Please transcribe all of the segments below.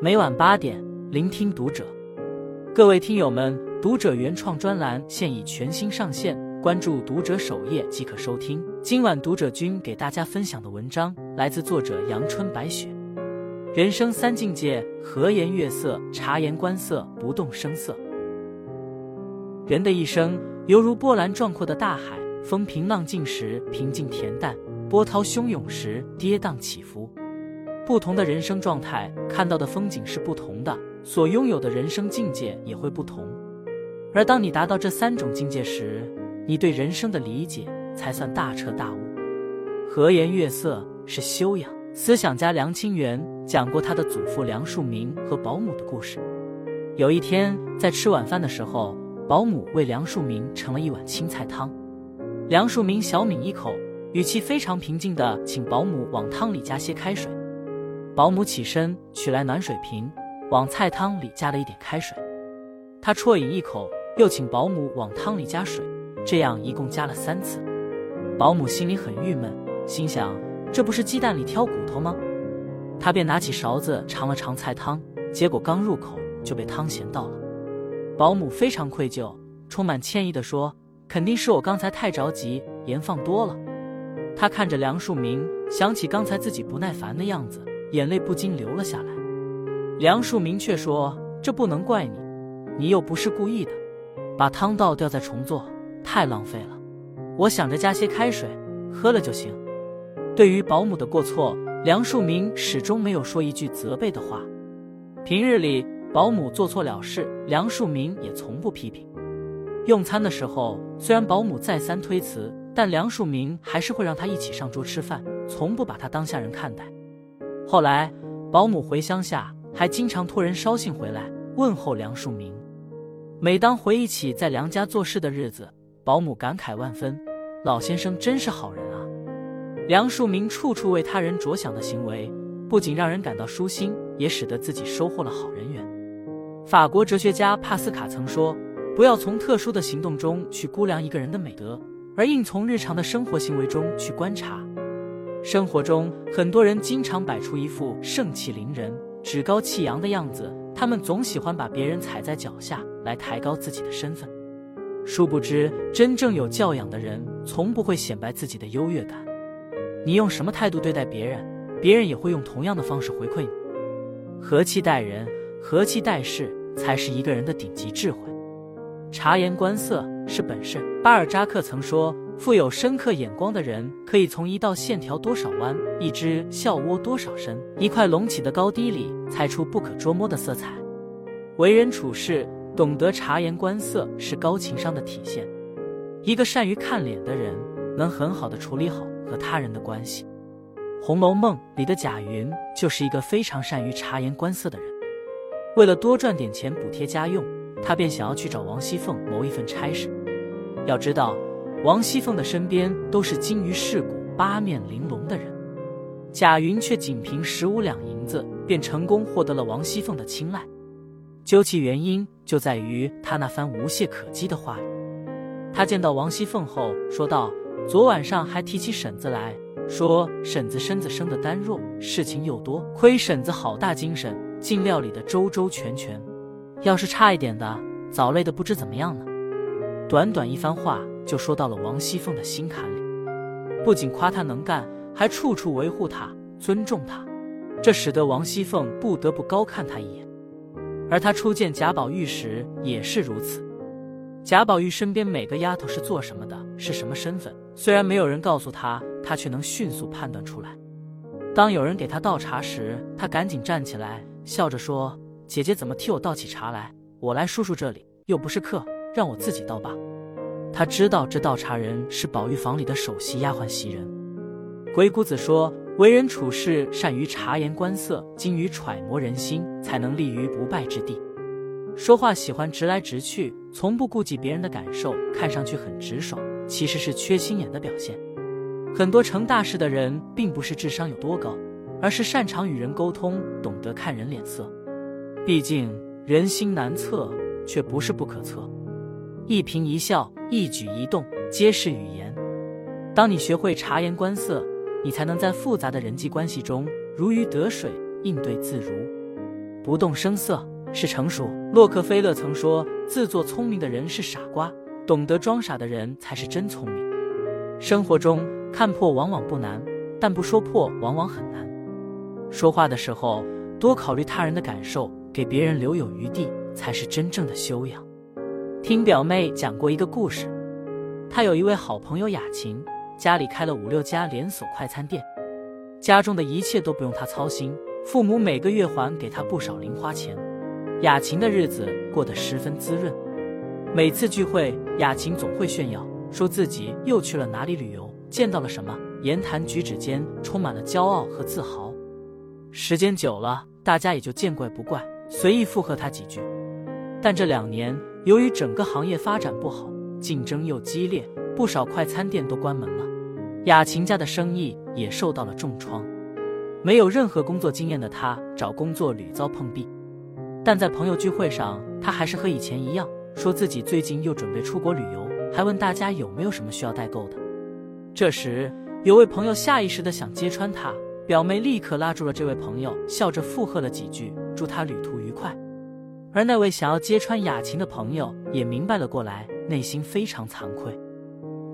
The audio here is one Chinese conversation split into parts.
每晚八点，聆听读者。各位听友们，读者原创专栏现已全新上线，关注读者首页即可收听。今晚读者君给大家分享的文章来自作者阳春白雪。人生三境界：和颜悦色、察言观色、不动声色。人的一生犹如波澜壮阔的大海，风平浪静时平静恬淡，波涛汹涌时跌宕起伏。不同的人生状态，看到的风景是不同的，所拥有的人生境界也会不同。而当你达到这三种境界时，你对人生的理解才算大彻大悟。和颜悦色是修养。思想家梁清源讲过他的祖父梁漱溟和保姆的故事。有一天在吃晚饭的时候，保姆为梁漱溟盛了一碗青菜汤，梁漱溟小抿一口，语气非常平静地请保姆往汤里加些开水。保姆起身取来暖水瓶，往菜汤里加了一点开水。他啜饮一口，又请保姆往汤里加水，这样一共加了三次。保姆心里很郁闷，心想：这不是鸡蛋里挑骨头吗？他便拿起勺子尝了尝菜汤，结果刚入口就被汤咸到了。保姆非常愧疚，充满歉意地说：“肯定是我刚才太着急，盐放多了。”他看着梁漱溟，想起刚才自己不耐烦的样子。眼泪不禁流了下来。梁漱溟却说：“这不能怪你，你又不是故意的，把汤倒掉再重做，太浪费了。我想着加些开水，喝了就行。”对于保姆的过错，梁漱溟始终没有说一句责备的话。平日里，保姆做错了事，梁漱溟也从不批评。用餐的时候，虽然保姆再三推辞，但梁漱溟还是会让他一起上桌吃饭，从不把他当下人看待。后来，保姆回乡下，还经常托人捎信回来问候梁漱溟。每当回忆起在梁家做事的日子，保姆感慨万分：“老先生真是好人啊！”梁漱溟处处为他人着想的行为，不仅让人感到舒心，也使得自己收获了好人缘。法国哲学家帕斯卡曾说：“不要从特殊的行动中去估量一个人的美德，而应从日常的生活行为中去观察。”生活中，很多人经常摆出一副盛气凌人、趾高气扬的样子，他们总喜欢把别人踩在脚下来抬高自己的身份。殊不知，真正有教养的人从不会显摆自己的优越感。你用什么态度对待别人，别人也会用同样的方式回馈你。和气待人、和气待事，才是一个人的顶级智慧。察言观色是本事。巴尔扎克曾说。富有深刻眼光的人，可以从一道线条多少弯、一只笑窝多少深、一块隆起的高低里猜出不可捉摸的色彩。为人处事，懂得察言观色是高情商的体现。一个善于看脸的人，能很好的处理好和他人的关系。《红楼梦》里的贾云就是一个非常善于察言观色的人。为了多赚点钱补贴家用，他便想要去找王熙凤谋一份差事。要知道。王熙凤的身边都是精于世故、八面玲珑的人，贾云却仅凭十五两银子便成功获得了王熙凤的青睐。究其原因，就在于他那番无懈可击的话语。他见到王熙凤后说道：“昨晚上还提起婶子来说，婶子身子生的单弱，事情又多，亏婶子好大精神，竟料理的周周全全。要是差一点的，早累得不知怎么样了。”短短一番话。就说到了王熙凤的心坎里，不仅夸她能干，还处处维护她、尊重她，这使得王熙凤不得不高看她一眼。而她初见贾宝玉时也是如此。贾宝玉身边每个丫头是做什么的，是什么身份，虽然没有人告诉她，她却能迅速判断出来。当有人给她倒茶时，她赶紧站起来，笑着说：“姐姐怎么替我倒起茶来？我来叔叔这里又不是客，让我自己倒吧。”他知道这倒茶人是宝玉房里的首席丫鬟袭人。鬼谷子说：“为人处事善于察言观色，精于揣摩人心，才能立于不败之地。说话喜欢直来直去，从不顾及别人的感受，看上去很直爽，其实是缺心眼的表现。很多成大事的人，并不是智商有多高，而是擅长与人沟通，懂得看人脸色。毕竟人心难测，却不是不可测。一颦一笑。”一举一动皆是语言。当你学会察言观色，你才能在复杂的人际关系中如鱼得水，应对自如。不动声色是成熟。洛克菲勒曾说：“自作聪明的人是傻瓜，懂得装傻的人才是真聪明。”生活中看破往往不难，但不说破往往很难。说话的时候多考虑他人的感受，给别人留有余地，才是真正的修养。听表妹讲过一个故事，她有一位好朋友雅琴，家里开了五六家连锁快餐店，家中的一切都不用她操心，父母每个月还给她不少零花钱，雅琴的日子过得十分滋润。每次聚会，雅琴总会炫耀，说自己又去了哪里旅游，见到了什么，言谈举止间充满了骄傲和自豪。时间久了，大家也就见怪不怪，随意附和他几句。但这两年，由于整个行业发展不好，竞争又激烈，不少快餐店都关门了，雅琴家的生意也受到了重创。没有任何工作经验的她找工作屡遭碰壁，但在朋友聚会上，她还是和以前一样，说自己最近又准备出国旅游，还问大家有没有什么需要代购的。这时，有位朋友下意识的想揭穿她，表妹立刻拉住了这位朋友，笑着附和了几句，祝他旅途愉快。而那位想要揭穿雅琴的朋友也明白了过来，内心非常惭愧。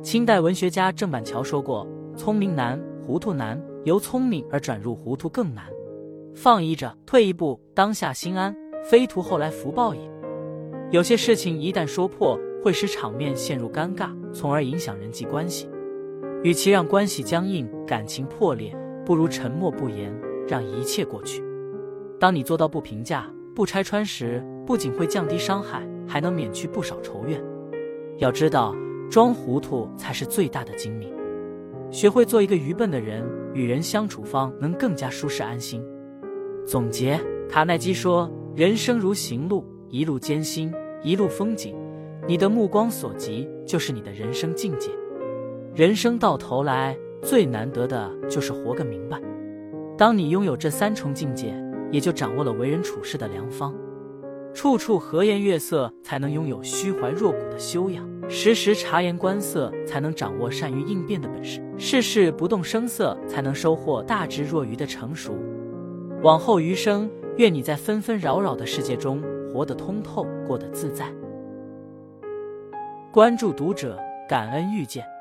清代文学家郑板桥说过：“聪明难，糊涂难；由聪明而转入糊涂更难。放一着，退一步，当下心安，非图后来福报也。”有些事情一旦说破，会使场面陷入尴尬，从而影响人际关系。与其让关系僵硬、感情破裂，不如沉默不言，让一切过去。当你做到不评价。不拆穿时，不仅会降低伤害，还能免去不少仇怨。要知道，装糊涂才是最大的精明。学会做一个愚笨的人，与人相处方能更加舒适安心。总结：卡耐基说：“人生如行路，一路艰辛，一路风景。你的目光所及，就是你的人生境界。人生到头来，最难得的就是活个明白。当你拥有这三重境界。”也就掌握了为人处事的良方，处处和颜悦色，才能拥有虚怀若谷的修养；时时察言观色，才能掌握善于应变的本事；事事不动声色，才能收获大智若愚的成熟。往后余生，愿你在纷纷扰扰的世界中活得通透，过得自在。关注读者，感恩遇见。